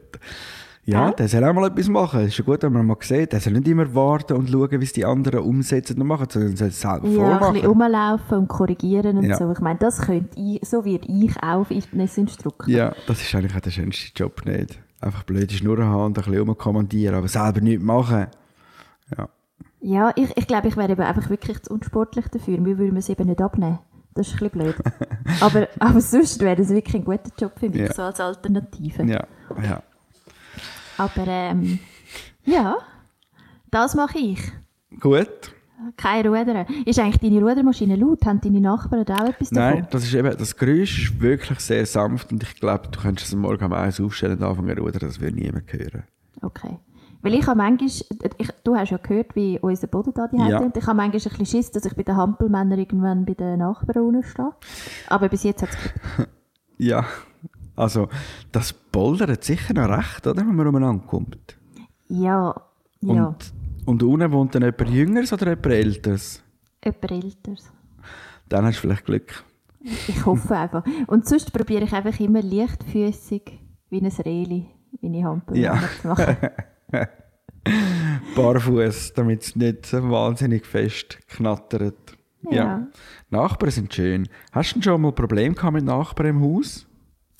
Speaker 3: Ja,
Speaker 4: Ja.
Speaker 3: der soll auch mal etwas machen. Es ist ja gut, wenn man mal sieht. Der soll nicht immer warten und schauen, wie es die anderen umsetzen und machen, sondern soll es selber
Speaker 4: Ja, ein
Speaker 3: vormachen.
Speaker 4: bisschen rumlaufen und korrigieren und
Speaker 3: Ja.
Speaker 4: so. Ich meine, das könnte ich, so werde ich auch Fitnessinstruktor.
Speaker 3: Ja, das ist eigentlich auch der schönste Job nicht. einfach blöde Schnurren haben und ein bisschen rumkommandieren, aber selber nichts machen. Ja.
Speaker 4: Ja, ich, ich glaube, ich wäre eben einfach wirklich zu unsportlich dafür. Wir würden es eben nicht abnehmen. Das ist ein bisschen blöd. aber, aber sonst wäre das wirklich ein guter Job für mich,
Speaker 3: Ja.
Speaker 4: so als Alternative.
Speaker 3: Ja, ja.
Speaker 4: Aber ähm, ja, das mache ich.
Speaker 3: Gut.
Speaker 4: Kein Rudern. Ist eigentlich deine Rudermaschine laut? Haben deine Nachbarn da auch etwas
Speaker 3: Nein,
Speaker 4: davon?
Speaker 3: das ist eben, das Geräusch ist wirklich sehr sanft und ich glaube, du könntest es am Morgen um eins aufstellen und anfangen zu rudern, das würde niemand hören.
Speaker 4: Okay. Weil ich habe manchmal, ich, du hast ja gehört, wie unser Boden da die
Speaker 3: Ja.
Speaker 4: und ich habe manchmal ein bisschen Schiss, dass ich bei den Hampelmännern irgendwann bei den Nachbarn unten stehe. Aber bis jetzt hat es geklappt.
Speaker 3: Ja, also das poldert sicher noch recht, oder, wenn man umeinander kommt.
Speaker 4: Ja, ja,
Speaker 3: Und, und unten wohnt dann jemand Jüngeres oder jemand Älteres?
Speaker 4: jemand Älteres.
Speaker 3: Dann hast du vielleicht Glück.
Speaker 4: Ich hoffe einfach. Und sonst probiere ich einfach immer leichtfüßig wie ein Reli, meine Hampelmänner
Speaker 3: Ja.
Speaker 4: zu machen.
Speaker 3: Barfuß, damit es nicht wahnsinnig fest knattert.
Speaker 4: Ja.
Speaker 3: Nachbarn sind schön. Hast du schon mal Probleme gehabt mit Nachbarn im Haus?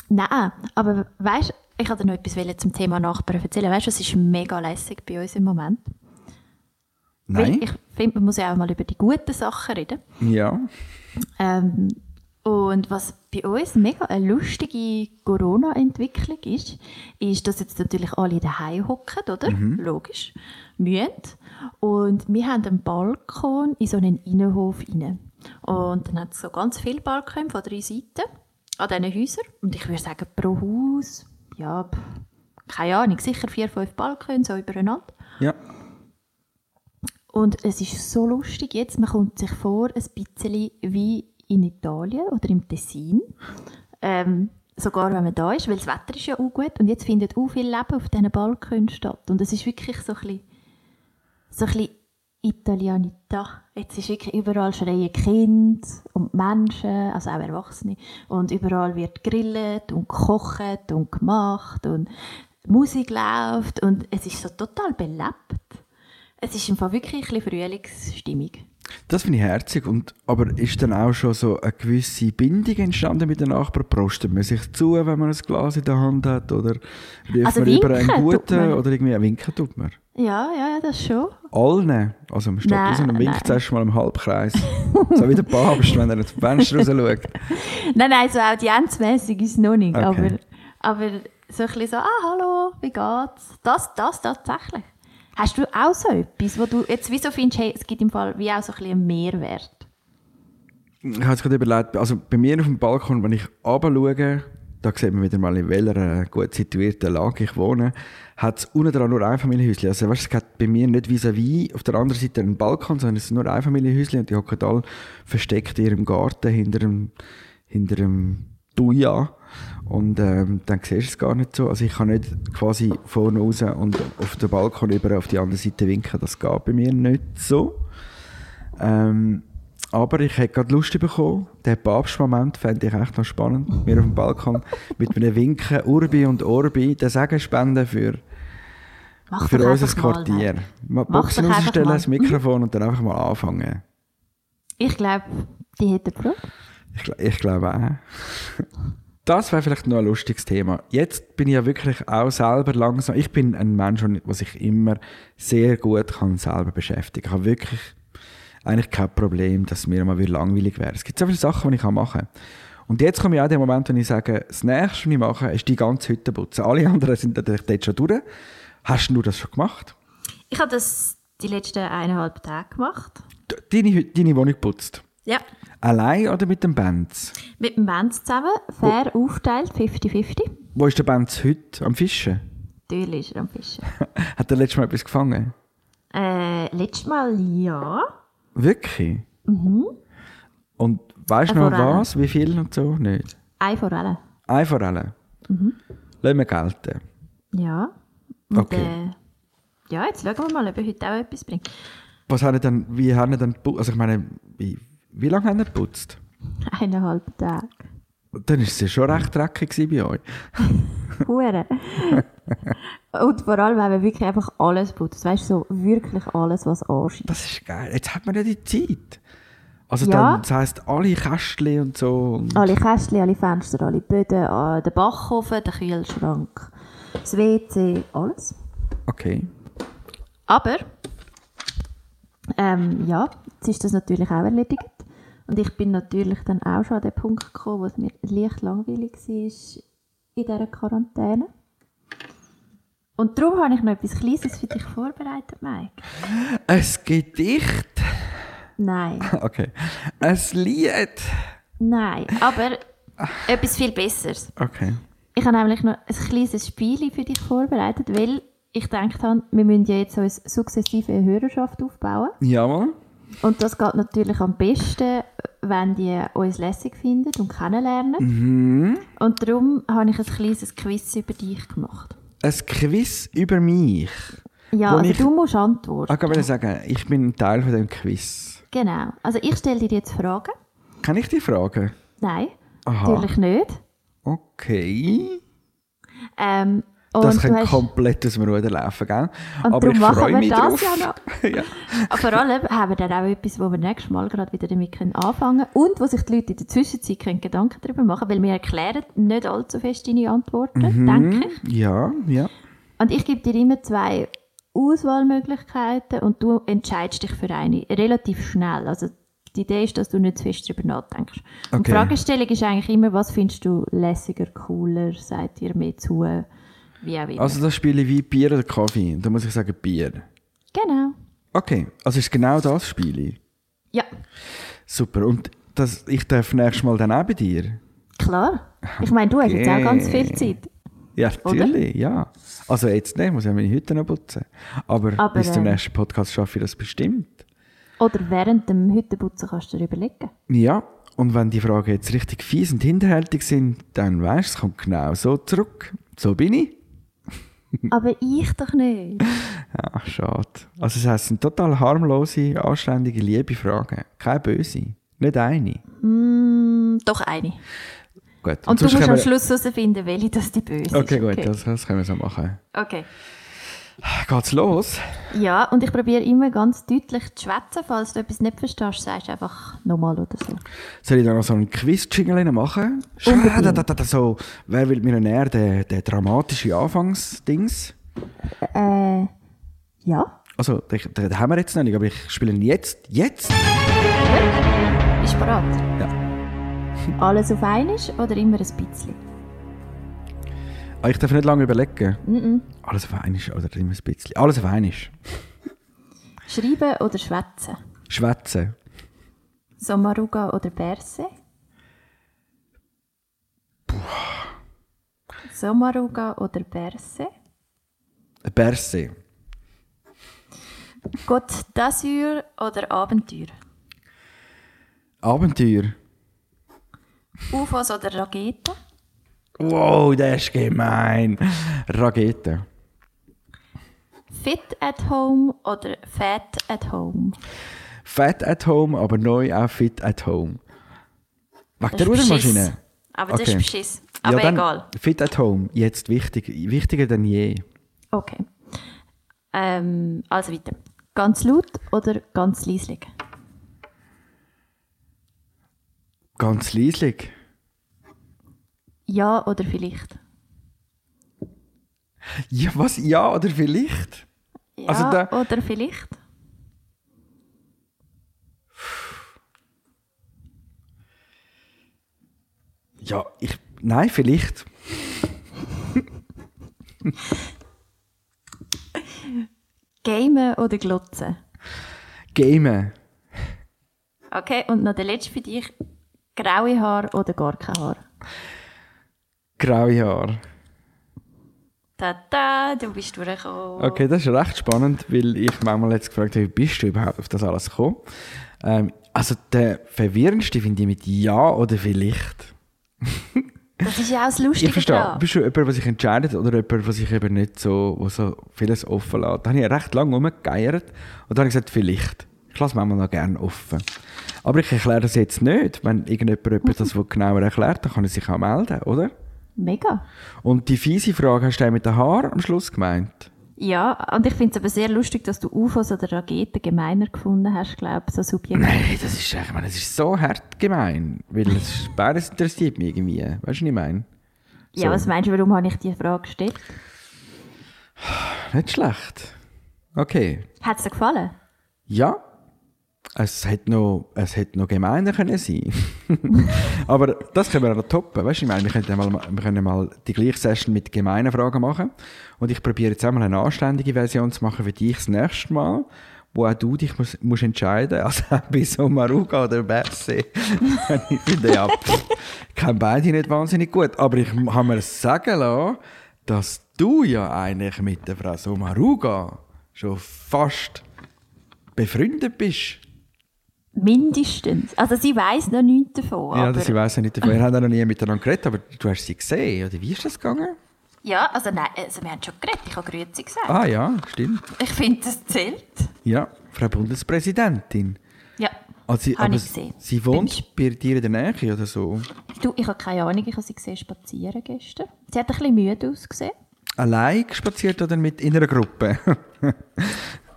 Speaker 4: Nein, aber weißt du, ich wollte noch etwas zum Thema Nachbarn erzählen. Weißt du, es ist mega lässig bei uns im Moment. Weil
Speaker 3: Nein?
Speaker 4: ich finde, man muss ja auch mal über die guten Sachen reden.
Speaker 3: Ja.
Speaker 4: Ähm, und was bei uns mega eine lustige Corona-Entwicklung ist, ist, dass jetzt natürlich alle daheim hocken, oder? Logisch. Mühen. Und wir haben einen Balkon in so einen Innenhof rein. Und dann hat es so ganz viele Balkone von drei Seiten an diesen Häusern. Und ich würde sagen, pro Haus, ja, keine Ahnung, sicher vier, fünf Balkone, so übereinander.
Speaker 3: Ja.
Speaker 4: Und es ist so lustig jetzt, man kommt sich vor, ein bisschen wie in Italien oder im Tessin. Ähm, sogar wenn man da ist, weil das Wetter ist ja auch gut. Und jetzt findet auch viel Leben auf diesen Balkonen statt. Und es ist wirklich so ein bisschen, so bisschen Italianita. Jetzt ist wirklich überall schreien Kinder und Menschen, also auch Erwachsene. Und überall wird gegrillt und gekocht und gemacht und Musik läuft und es ist so total belebt. Es ist Fall wirklich ein bisschen Frühlingsstimmung.
Speaker 3: Das finde ich herzig. Und, aber ist dann auch schon so eine gewisse Bindung entstanden mit den Nachbarn? Prostet man sich zu, wenn man ein Glas in der Hand hat? Oder ruft
Speaker 4: Also
Speaker 3: man über einen guten? Oder irgendwie winken tut man?
Speaker 4: Ja, ja, ja, das schon.
Speaker 3: Allen? Also man steht raus und winkt zuerst mal im Halbkreis. so wie der Papst, wenn er ins Fenster raus schaut.
Speaker 4: Nein, nein, so audienzmässig ist es noch nicht.
Speaker 3: Okay.
Speaker 4: Aber, aber so ein bisschen so, ah, hallo, wie geht's? Das, das tatsächlich. Hast du auch so etwas, wo du jetzt wieso findest, hey, es gibt im Fall wie auch so ein einen Mehrwert?
Speaker 3: Ich habe jetzt gerade überlegt, also bei mir auf dem Balkon, wenn ich runterschaue, da sieht man wieder mal, in welcher äh, gut situierten Lage ich wohne, hat es unten dran nur Einfamilienhäuschen. Also weißt, es gibt bei mir nicht vis-à-vis auf der anderen Seite einen Balkon, sondern es sind nur Einfamilienhäuschen und die hocken alle versteckt in ihrem Garten hinter einem, hinter einem Thuja. Und ähm, dann siehst du es gar nicht so. Also ich kann nicht quasi vorne raus und auf den Balkon über auf die andere Seite winken. Das geht bei mir nicht so. Ähm, aber ich hätte gerade Lust bekommen. Den Papstmoment fände ich echt noch spannend. Wir auf dem Balkon mit einem Winken, Urbi und Orbi, den Segen spenden für,
Speaker 4: Mach
Speaker 3: für unser Quartier. Mal Boxen rausstellen, das Mikrofon und dann einfach mal anfangen.
Speaker 4: Ich glaube, die hätten Freude.
Speaker 3: Ich, ich glaube auch. Das wäre vielleicht noch ein lustiges Thema. Jetzt bin ich ja wirklich auch selber langsam. Ich bin ein Mensch, der sich immer sehr gut kann selber beschäftigen kann. Ich habe wirklich eigentlich kein Problem, dass mir mal wieder langweilig wäre. Es gibt so viele Sachen, die ich machen kann. Und jetzt komme ich auch den Moment, wenn ich sage, das nächste, was ich mache, ist die ganze Hütte putzen. Alle anderen sind natürlich dort schon durch. Hast du das schon gemacht?
Speaker 4: Ich habe das die letzten eineinhalb Tage gemacht.
Speaker 3: Deine, deine Wohnung putzt.
Speaker 4: Ja.
Speaker 3: Allein oder mit dem Benz?
Speaker 4: Mit dem Benz zusammen, fair aufteilt, 50-50.
Speaker 3: Wo ist der Benz heute? Am Fischen?
Speaker 4: Natürlich ist er am Fischen.
Speaker 3: Hat er letztes Mal etwas gefangen?
Speaker 4: äh, letztes Mal ja.
Speaker 3: Wirklich? Und weißt du noch
Speaker 4: Forelle.
Speaker 3: was? Wie viel und so? Nicht.
Speaker 4: Eine Forelle.
Speaker 3: Eine Forelle. Lassen wir gelten.
Speaker 4: Ja. Und,
Speaker 3: Okay.
Speaker 4: Äh, ja, jetzt schauen wir mal, ob er heute auch etwas bringt.
Speaker 3: Was haben dann, wie haben geputzt? Also ich meine, wie, wie lange haben ihr geputzt?
Speaker 4: Eineinhalb Tage.
Speaker 3: Dann war es ja schon recht dreckig bei euch.
Speaker 4: Hure. Und vor allem, wenn man wirklich einfach alles putzt. Weißt du, so wirklich alles, was anschießt.
Speaker 3: Das ist geil. Jetzt hat man ja die Zeit. Also
Speaker 4: Ja.
Speaker 3: dann, das heisst alle Kästchen und so. Und
Speaker 4: Alle Kästchen, alle Fenster, alle Böden, äh, der Backofen, der Kühlschrank, das WC, alles.
Speaker 3: Okay.
Speaker 4: Aber, ähm, ja, jetzt ist das natürlich auch erledigt. Und ich bin natürlich dann auch schon an den Punkt gekommen, wo es mir leicht langweilig war in dieser Quarantäne. Und darum habe ich noch etwas Kleines für dich vorbereitet, Mike.
Speaker 3: Ein Gedicht.
Speaker 4: Nein,
Speaker 3: Okay. Ein Lied.
Speaker 4: nein, aber etwas viel Besseres.
Speaker 3: Okay.
Speaker 4: Ich habe nämlich noch ein kleines Spiel für dich vorbereitet, weil ich gedacht habe, wir müssen ja jetzt sukzessive eine Hörerschaft aufbauen.
Speaker 3: Jawohl.
Speaker 4: Und das geht natürlich am besten, wenn die uns lässig finden und kennenlernen.
Speaker 3: Mhm.
Speaker 4: Und darum habe ich ein kleines Quiz über dich gemacht.
Speaker 3: Ein Quiz über mich.
Speaker 4: Ja, also
Speaker 3: ich-
Speaker 4: du musst antworten.
Speaker 3: Ah, Ich wollte sagen, ich bin ein Teil von dem Quiz.
Speaker 4: Genau. Also ich stelle dir jetzt Fragen.
Speaker 3: Kann ich die fragen?
Speaker 4: Nein,
Speaker 3: Aha.
Speaker 4: natürlich nicht.
Speaker 3: Okay.
Speaker 4: Ähm, und
Speaker 3: Das könnte komplett aus dem Ruder laufen, gell?
Speaker 4: Und
Speaker 3: Aber ich
Speaker 4: machen
Speaker 3: freue mich
Speaker 4: das
Speaker 3: drauf.
Speaker 4: ja noch.
Speaker 3: ja.
Speaker 4: Aber vor allem haben wir dann auch etwas, wo wir nächstes Mal gerade wieder damit können anfangen können und wo sich die Leute in der Zwischenzeit können Gedanken darüber machen weil wir erklären nicht allzu fest deine Antworten,
Speaker 3: Mhm.
Speaker 4: denke ich.
Speaker 3: Ja, ja.
Speaker 4: Und ich gebe dir immer zwei Auswahlmöglichkeiten und du entscheidest dich für eine relativ schnell. Also die Idee ist, dass du nicht zu fest darüber nachdenkst. Und
Speaker 3: Okay.
Speaker 4: die Fragestellung ist eigentlich immer, was findest du lässiger, cooler, seid ihr mehr zu, wie auch immer.
Speaker 3: Also das Spiel wie Bier oder Kaffee. Da muss ich sagen Bier.
Speaker 4: genau.
Speaker 3: Okay, also ist genau das Spiel.
Speaker 4: Ja,
Speaker 3: Super. Und das, ich darf nächstes Mal dann auch bei dir?
Speaker 4: klar. Ich meine, du hast jetzt auch ganz
Speaker 3: Okay.
Speaker 4: viel Zeit.
Speaker 3: Ja, natürlich, ja. Also jetzt nicht, muss ich ja meine Hütte noch putzen. Aber,
Speaker 4: Aber,
Speaker 3: bis zum
Speaker 4: ähm,
Speaker 3: nächsten Podcast schaffe ich das bestimmt.
Speaker 4: Oder während dem Hüttenputzen kannst du dir überlegen.
Speaker 3: Ja, und wenn die Fragen jetzt richtig fies und hinterhältig sind, dann weißt du, es kommt genau so zurück. So bin ich.
Speaker 4: Aber ich doch nicht.
Speaker 3: Ach, schade. Also das heisst, es sind total harmlose, anständige, liebe Fragen. Keine böse. Nicht eine.
Speaker 4: Mm, doch eine.
Speaker 3: Gut.
Speaker 4: Und du
Speaker 3: sonst
Speaker 4: musst am Schluss herausfinden, welche das die böse
Speaker 3: Okay,
Speaker 4: ist.
Speaker 3: gut, Das, das können wir so machen.
Speaker 4: Okay.
Speaker 3: Geht's los?
Speaker 4: Ja, und ich probiere immer ganz deutlich zu schwätzen. Falls du etwas nicht verstehst, sagst du einfach nochmal oder so.
Speaker 3: Soll ich da noch so einen Quiz-Jingle machen?
Speaker 4: Unbedingt.
Speaker 3: Da, da, da, da, so, wer will Millionär, der, der dramatische Anfangsdings?
Speaker 4: Äh, ja.
Speaker 3: Also, den, den, den haben wir jetzt noch nicht, aber ich spiele ihn jetzt. Jetzt?
Speaker 4: Bist du bereit?
Speaker 3: Ja.
Speaker 4: Alles auf einmal oder immer ein bisschen?
Speaker 3: Ah, Ich darf nicht lange überlegen.
Speaker 4: Mhm.
Speaker 3: Alles auf einmal oder immer ein bisschen. Alles auf einmal.
Speaker 4: Schreiben oder schwätzen?
Speaker 3: Schwätzen.
Speaker 4: Sommaruga oder Berse? Sommaruga oder Berse?
Speaker 3: Berse.
Speaker 4: Côte d'Azur oder Abenteuer?
Speaker 3: Abenteuer.
Speaker 4: UFOs oder Raketen?
Speaker 3: Wow, der ist gemein. Rakete.
Speaker 4: Fit at home oder Fat at home?
Speaker 3: Fat at home, aber neu auch fit at home. Wegen der
Speaker 4: Das
Speaker 3: Rudermaschine?
Speaker 4: Aber das
Speaker 3: Okay.
Speaker 4: ist Beschiss. Aber
Speaker 3: dann
Speaker 4: egal.
Speaker 3: Fit at home, jetzt wichtig, wichtiger denn je.
Speaker 4: Okay. Ähm, also weiter. Ganz laut oder ganz leislich?
Speaker 3: Ganz leislich.
Speaker 4: Ja oder vielleicht?
Speaker 3: Ja, was? Ja oder vielleicht?
Speaker 4: Ja
Speaker 3: Also da-
Speaker 4: oder vielleicht?
Speaker 3: Ja, ich. Nein, vielleicht.
Speaker 4: Gamen oder glotzen?
Speaker 3: Gamen.
Speaker 4: Okay, und noch der letzte für dich. Graue Haar oder gar kein Haar?
Speaker 3: Graue Haare.
Speaker 4: Tada, du bist durchgekommen.
Speaker 3: Okay, das ist recht spannend, weil ich manchmal jetzt gefragt habe, wie bist du überhaupt auf das alles gekommen? Ähm, also der verwirrendste finde ich mit Ja oder vielleicht.
Speaker 4: Das ist ja auch das Lustige
Speaker 3: Ich verstehe.
Speaker 4: daran.
Speaker 3: Bist du jemand, der sich entscheidet oder jemand, der sich eben nicht so, wo so vieles offen lässt? Da habe ich recht lange rumgegeiert und dann habe ich gesagt, vielleicht. Ich lasse manchmal noch gerne offen. Aber ich erkläre das jetzt nicht. Wenn irgendjemand das genauer erklärt, dann kann er sich auch melden, oder?
Speaker 4: Mega.
Speaker 3: Und die fiese Frage hast du mit den Haaren am Schluss gemeint?
Speaker 4: Ja, und ich finde es aber sehr lustig, dass du UFOs oder Raketen gemeiner gefunden hast, glaube ich, so subjektiv.
Speaker 3: Nein, das ist, ich meine, das ist so hart gemein. Weil es beides interessiert mich irgendwie. Weißt du, was ich meine?
Speaker 4: Ja, was meinst du, warum habe ich die Frage gestellt?
Speaker 3: Nicht schlecht. Okay.
Speaker 4: Hat es dir gefallen?
Speaker 3: Ja, es hätte noch, es hätte noch gemeiner können sein. Aber das können wir noch toppen. Weißt ich meine, wir können, mal, wir können mal die gleiche Session mit gemeinen Fragen machen. Und ich probiere jetzt einmal eine anständige Version zu machen für dich das nächste Mal, wo auch du dich musst, musst entscheiden musst. Also bei so Maruga oder Berse. ich finde ja, ich kenne beide nicht wahnsinnig gut. Aber ich habe mir sagen lassen, dass du ja eigentlich mit der Frau Somaruga schon fast befreundet bist.
Speaker 4: Mindestens. Also sie weiß noch nichts davon.
Speaker 3: Ja,
Speaker 4: aber
Speaker 3: ich weiß ja nicht davon. Wir haben noch nie miteinander geredet, aber du hast sie gesehen, oder wie ist das gegangen?
Speaker 4: ja, also nein, also wir haben schon geredet, ich habe Grüezi gesagt.
Speaker 3: Ah ja, stimmt.
Speaker 4: Ich finde, das zählt.
Speaker 3: Ja, Frau Bundespräsidentin.
Speaker 4: Ja,
Speaker 3: Also, sie, aber
Speaker 4: ich gesehen.
Speaker 3: sie wohnt bei dir in der Nähe oder so?
Speaker 4: du, ich habe keine Ahnung, ich habe sie gesehen spazieren gestern. Sie hat ein bisschen müde ausgesehen.
Speaker 3: Allein spaziert oder mit in einer Gruppe?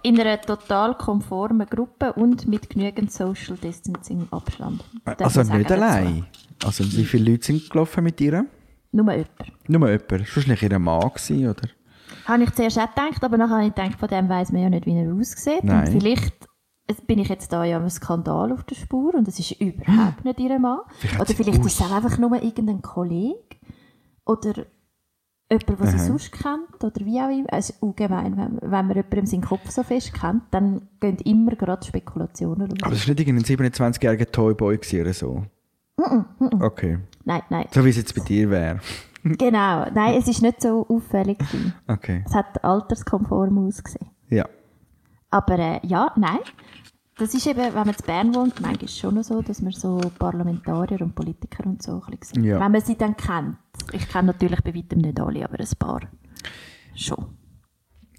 Speaker 4: In einer total konformen Gruppe und mit genügend Social Distancing Abstand. Darf
Speaker 3: also nicht
Speaker 4: dazu.
Speaker 3: allein. Also wie viele Leute sind gelaufen mit ihr?
Speaker 4: Nur jemand.
Speaker 3: Nur jemand. Sonst nicht ihr Mann gewesen, oder?
Speaker 4: Habe ich zuerst auch gedacht, aber nachher habe ich gedacht, von dem weiss man ja nicht, wie er aussieht.
Speaker 3: Nein.
Speaker 4: Und vielleicht bin ich jetzt da ja einem Skandal auf der Spur und es ist überhaupt nicht ihr Mann.
Speaker 3: Vielleicht
Speaker 4: Oder vielleicht ist es auch einfach nur irgendein Kollege oder jemand, den sie sonst kennt oder wie auch immer. Also allgemein, wenn, wenn man jemandem seinen Kopf so fest kennt, dann gehen immer gerade Spekulationen los.
Speaker 3: Aber es war nicht irgendein 27-jähriger Toyboy oder so? Okay.
Speaker 4: Nein, nein.
Speaker 3: So wie es jetzt bei dir wäre.
Speaker 4: Genau. Nein, es ist nicht so auffällig.
Speaker 3: Okay.
Speaker 4: Es hat alterskonform ausgesehen.
Speaker 3: Ja.
Speaker 4: Aber äh, ja, nein. Das ist eben, wenn man in Bern wohnt, manchmal schon noch so, dass man so Parlamentarier und Politiker und so ein bisschen sieht.
Speaker 3: Ja.
Speaker 4: Wenn man sie dann kennt. Ich kenne natürlich bei weitem nicht alle, aber ein paar schon.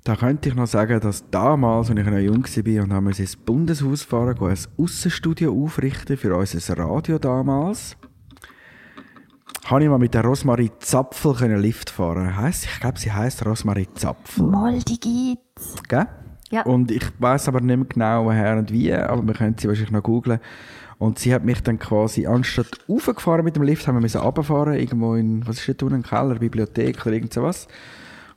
Speaker 3: Da könnte ich noch sagen, dass damals, als ich noch jung war und haben wir ins Bundeshaus fahren, ein Aussenstudio aufrichten für unser Radio damals, habe ich mal mit der Rosmarie Zapfel können Lift fahren. Heißt, ich glaube, sie heißt Rosmarie Zapfel.
Speaker 4: Mal, die gibt's.
Speaker 3: Gell?
Speaker 4: Ja.
Speaker 3: Und ich weiß aber nicht mehr genau, woher und wie, aber wir können sie wahrscheinlich noch googlen. Und sie hat mich dann quasi, anstatt raufgefahren mit dem Lift, haben wir müssen runterfahren, irgendwo in, was ist dort unten, Keller, Bibliothek oder irgend sowas.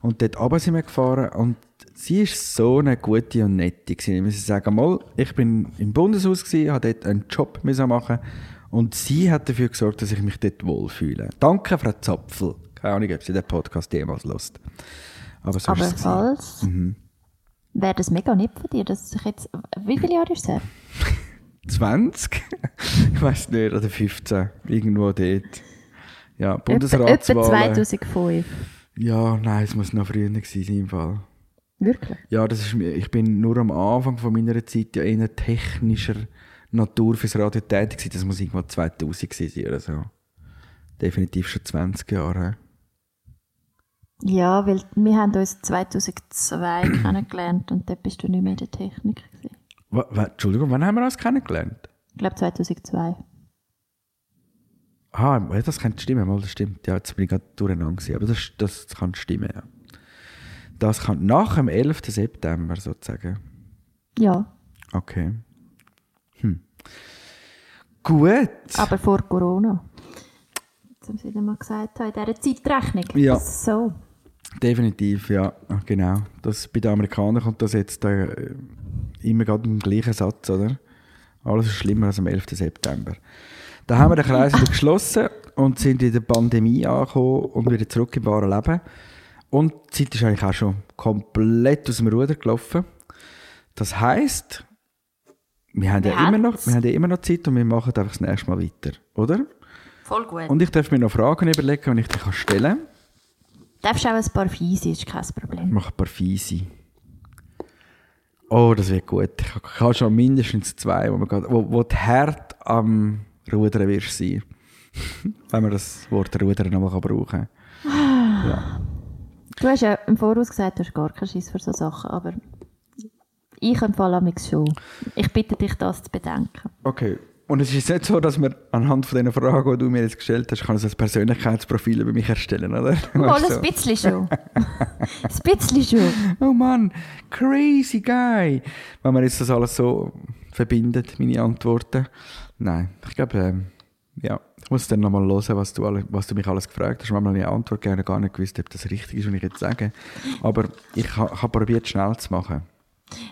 Speaker 3: Und dort runter sind wir gefahren und sie ist so eine gute und nette gewesen. Ich muss sagen, mal, ich bin im Bundeshaus gewesen, habe dort einen Job müssen machen und sie hat dafür gesorgt, dass ich mich dort wohlfühle. Danke, Frau Zapfel. Keine Ahnung, ob sie den Podcast jemals lust. Aber so
Speaker 4: Aber falls,
Speaker 3: Mhm.
Speaker 4: wäre das mega nett von dir, dass ich jetzt, wie viele Jahre ist es her?
Speaker 3: 20? ich weiß nicht, oder 15. Irgendwo dort. Ja,
Speaker 4: Etwa, etwa
Speaker 3: Bundesratswahlen.
Speaker 4: 2005.
Speaker 3: Ja, nein, es muss noch früher gewesen sein im Fall.
Speaker 4: Wirklich?
Speaker 3: Ja, das ist, ich bin nur am Anfang von meiner Zeit ja eher technischer Natur fürs Radio tätig gewesen. Das muss irgendwo 2000 gewesen sein oder so. Definitiv schon 20 Jahre.
Speaker 4: Ja, weil wir haben uns 2002 kennengelernt und dort bist du nicht mehr in der Technik. Gewesen.
Speaker 3: Entschuldigung, wann haben wir uns kennengelernt?
Speaker 4: Ich glaube 2002.
Speaker 3: Ah, das könnte stimmen, mal, das stimmt. Ja, jetzt bin ich gerade durcheinander gewesen, aber das, das kann stimmen, ja. Das kann nach dem 11. September sozusagen.
Speaker 4: Ja,
Speaker 3: Okay. Hm. Gut.
Speaker 4: aber vor Corona. Jetzt haben sie wieder mal gesagt, in dieser Zeitrechnung.
Speaker 3: Ja.
Speaker 4: So.
Speaker 3: Definitiv, ja, genau. Das, bei den Amerikanern kommt das jetzt äh, immer gerade im gleichen Satz, oder? Alles ist schlimmer als am 11. September. Da haben wir den Kreis wieder geschlossen und sind in der Pandemie angekommen und wieder zurück im wahren Leben. Und die Zeit ist eigentlich auch schon komplett aus dem Ruder gelaufen. Das heisst, wir haben,
Speaker 4: Wir
Speaker 3: ja immer noch, wir haben ja immer noch Zeit und wir machen einfach das nächste Mal weiter, oder?
Speaker 4: Voll gut.
Speaker 3: Und ich darf mir noch Fragen überlegen, die ich dir stellen kann.
Speaker 4: Darfst auch ein paar Fiese, ist kein Problem.
Speaker 3: Ich mache ein paar Fiese. Oh, das wird gut. Ich habe- schon mindestens zwei, wo, man grad, wo, wo die hart am Rudern wirst sein. Wenn man das Wort Rudern nochmal brauchen kann. Ja.
Speaker 4: Du hast ja im Voraus gesagt, du hast gar keinen Schiss für so Sachen, aber ich empfehle mich schon. Ich bitte dich, das zu bedenken.
Speaker 3: Okay. Und es ist nicht so, dass man anhand von den Fragen, die du mir jetzt gestellt hast, kann ich so ein Persönlichkeitsprofil über mich erstellen, oder?
Speaker 4: Mal
Speaker 3: Weißt du,
Speaker 4: ein bisschen schon. ein bisschen schon.
Speaker 3: Oh Mann, crazy guy. Wenn man jetzt das alles so verbindet, meine Antworten. Nein, ich glaube, ähm, ja, ich muss dann nochmal hören, was du, alle, was du mich alles gefragt hast. Ich habe meine Antwort gerne gar nicht gewusst, ob das richtig ist, was ich jetzt sage. Aber ich habe hab probiert, schnell zu machen.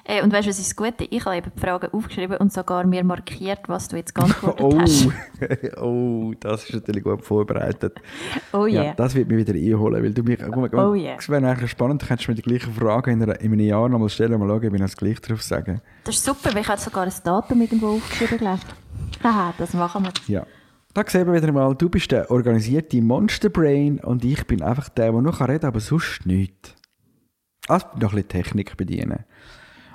Speaker 4: Äh, und weißt du, was ist das Gute? Ich habe eben die Fragen aufgeschrieben und sogar mir markiert, was du jetzt geantwortet
Speaker 3: Oh,
Speaker 4: hast.
Speaker 3: oh, das ist natürlich gut vorbereitet.
Speaker 4: Oh
Speaker 3: Ja,
Speaker 4: yeah.
Speaker 3: das wird mich wieder einholen, weil du mich, guck mal,
Speaker 4: Oh yeah.
Speaker 3: es wäre eigentlich spannend, du könntest mir die gleichen Fragen in, einer, in einem Jahr nochmal stellen, mal schauen, ob ich das Gleiche drauf sage.
Speaker 4: Das ist super, weil ich habe sogar ein Datum irgendwo aufgeschrieben, glaube ich. Haha, das machen wir.
Speaker 3: Ja. Da sehen wir wieder mal, du bist der organisierte Monsterbrain und ich bin einfach der, der noch reden kann, aber sonst nichts. Also noch ein bisschen Technik bedienen.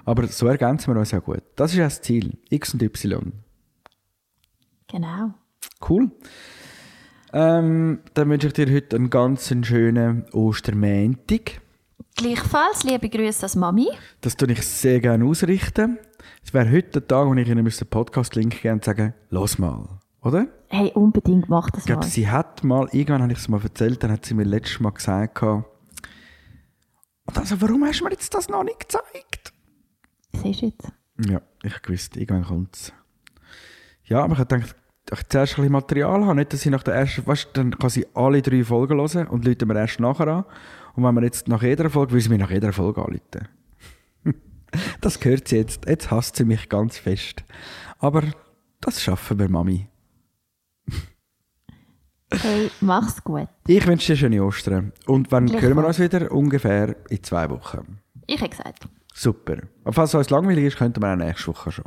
Speaker 3: Aber so ergänzen wir uns ja gut. Das ist ja das Ziel. X und Y.
Speaker 4: Genau.
Speaker 3: Cool. Ähm, dann wünsche ich dir heute einen ganz schönen Ostermäntig.
Speaker 4: Gleichfalls, liebe Grüße als Mami.
Speaker 3: Das tue ich sehr gerne ausrichten. Es wäre heute der Tag, wo ich Ihnen den Podcast-Link geben und sagen, los mal. Oder?
Speaker 4: Hey, unbedingt mach das
Speaker 3: Ich glaube,
Speaker 4: mal.
Speaker 3: sie hat mal, irgendwann habe ich es mal erzählt, dann hat sie mir letztes Mal gesagt, und also, warum hast du mir jetzt das noch nicht gezeigt?
Speaker 4: Siehst du jetzt?
Speaker 3: Ja, ich wusste, irgendwann kommt es. Ja, aber ich habe gedacht, ich zuerst ein bisschen Material habe, nicht, dass ich nach der ersten, weißt dann kann sie alle drei Folgen hören und läuten mir erst nachher an. Und wenn wir jetzt nach jeder Folge, will sie mir nach jeder Folge anrufen. das gehört sie jetzt. Jetzt hasst sie mich ganz fest. Aber das schaffen wir, Mami.
Speaker 4: Hey, mach's gut.
Speaker 3: Ich wünsche dir schöne Ostern. Und wann hören wir uns wieder? Ungefähr in zwei Wochen.
Speaker 4: Ich habe gesagt,
Speaker 3: Super. Und falls es uns langweilig ist, könnten wir auch nächste Woche schon.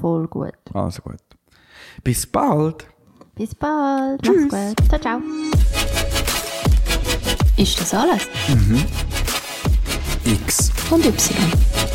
Speaker 4: voll gut.
Speaker 3: Also gut. Bis bald.
Speaker 4: Bis bald.
Speaker 3: Tschüss.
Speaker 4: Mach's gut. Ciao, ciao.
Speaker 2: Ist das alles?
Speaker 1: X
Speaker 2: Und Y.